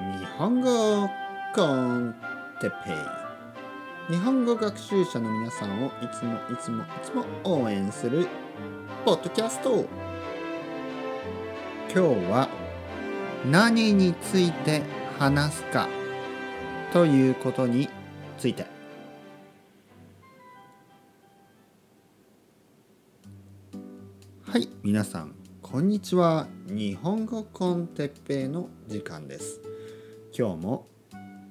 日本語コンテペイ。日本語学習者の皆さんをいつもいつもいつも応援するポッドキャスト。今日は何について話すかということについて。はい皆さんこんにちは。日本語コンテッペイの時間です。今日も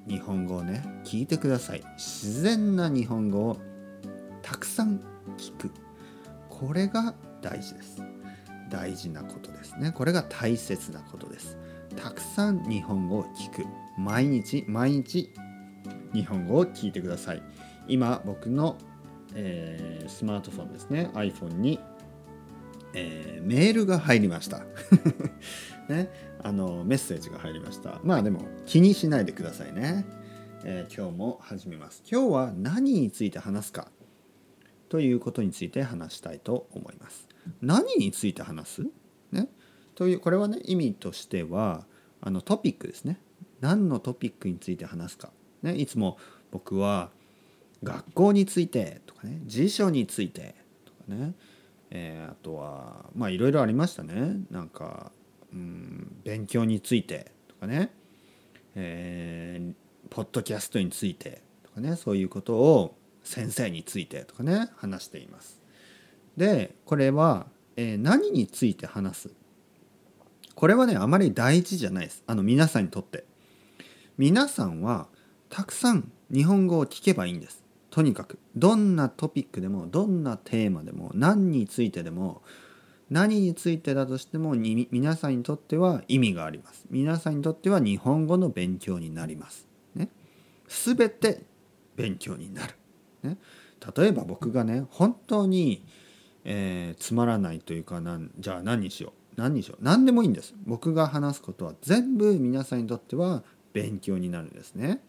日本語をね聞いてください。自然な日本語をたくさん聞く。これが大事です。大事なことですね。これが大切なことです。たくさん日本語を聞く。毎日毎日日本語を聞いてください。今僕の、えー、スマートフォンですね。iPhone にえー、メールが入りました。ね、あのメッセージが入りました。まあでも気にしないでくださいね、えー、今日も始めます。今日は何について話すか？ということについて話したいと思います。何について話す？ね。というこれはね意味としてはあのトピックですね。何のトピックについて話すか、ね、いつも僕は学校についてとかね辞書についてとかね。えー、あとはまあいろいろありましたねなんか、うん、勉強についてとかね、えー、ポッドキャストについてとかねそういうことを先生についてとかね話しています。でこれは、えー、何について話す？これはねあまり大事じゃないですあの皆さんにとって。皆さんはたくさん日本語を聞けばいいんです。とにかくどんなトピックでもどんなテーマでも何についてでも何についてだとしてもに皆さんにとっては意味があります。皆さんにとっては日本語の勉強になります、ね、全て勉強になる、ね、例えば僕がね本当に、えー、つまらないというかなんじゃあ何にしよう。何にしよう。何でもいいんです。僕が話すことは全部皆さんにとっては勉強になるんですね。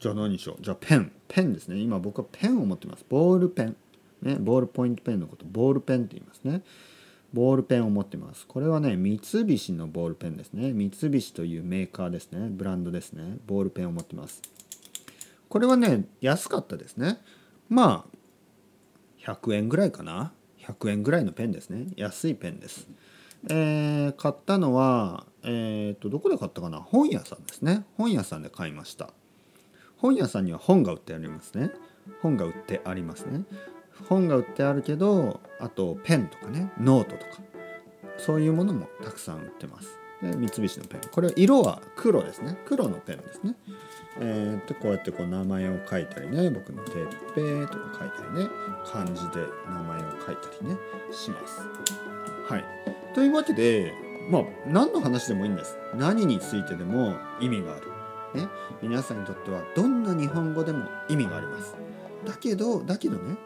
じゃあ何にしよう？じゃあペン。ペンですね。今僕はペンを持ってます。ボールペン。ねボールポイントペンのことボールペンって言いますね。ボールペンを持ってます。これはね三菱のボールペンですね。三菱というメーカーですね。ブランドですね。ボールペンを持ってます。これはね安かったですね。まあ100円ぐらいかな。100円ぐらいのペンですね。安いペンです。えー、買ったのはえっ、ー、とどこで買ったかな？本屋さんですね。本屋さんで買いました。本屋さんには本が売ってありますね。本が売ってありますね。本が売ってあるけどあとペンとかねノートとかそういうものもたくさん売ってます。で三菱のペン。これ色は黒ですね。黒のペンですね。えー、でこうやってこう名前を書いたりね僕の「てっぺ」とか書いたりね漢字で名前を書いたりねします。はい。というわけでまあ何の話でもいいんです。何についてでも意味がある。ね、皆さんにとってはどんな日本語でも意味があります。だけどだけどね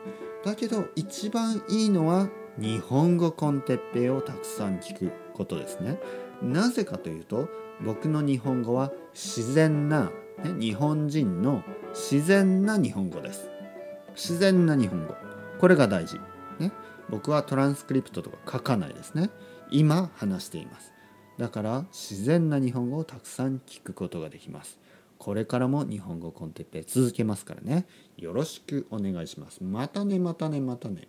だけど一番いいのは日本語コンテッペイをたくさん聞くことですね。なぜかというと僕の日本語は自然な、ね、日本人の自然な日本語です。自然な日本語。これが大事。ね、僕はトランスクリプトとか書かないですね。今話しています。だから自然な日本語をたくさん聞くことができます。これからも日本語コンテッペ続けますからね。よろしくお願いします。またねまたねまたね。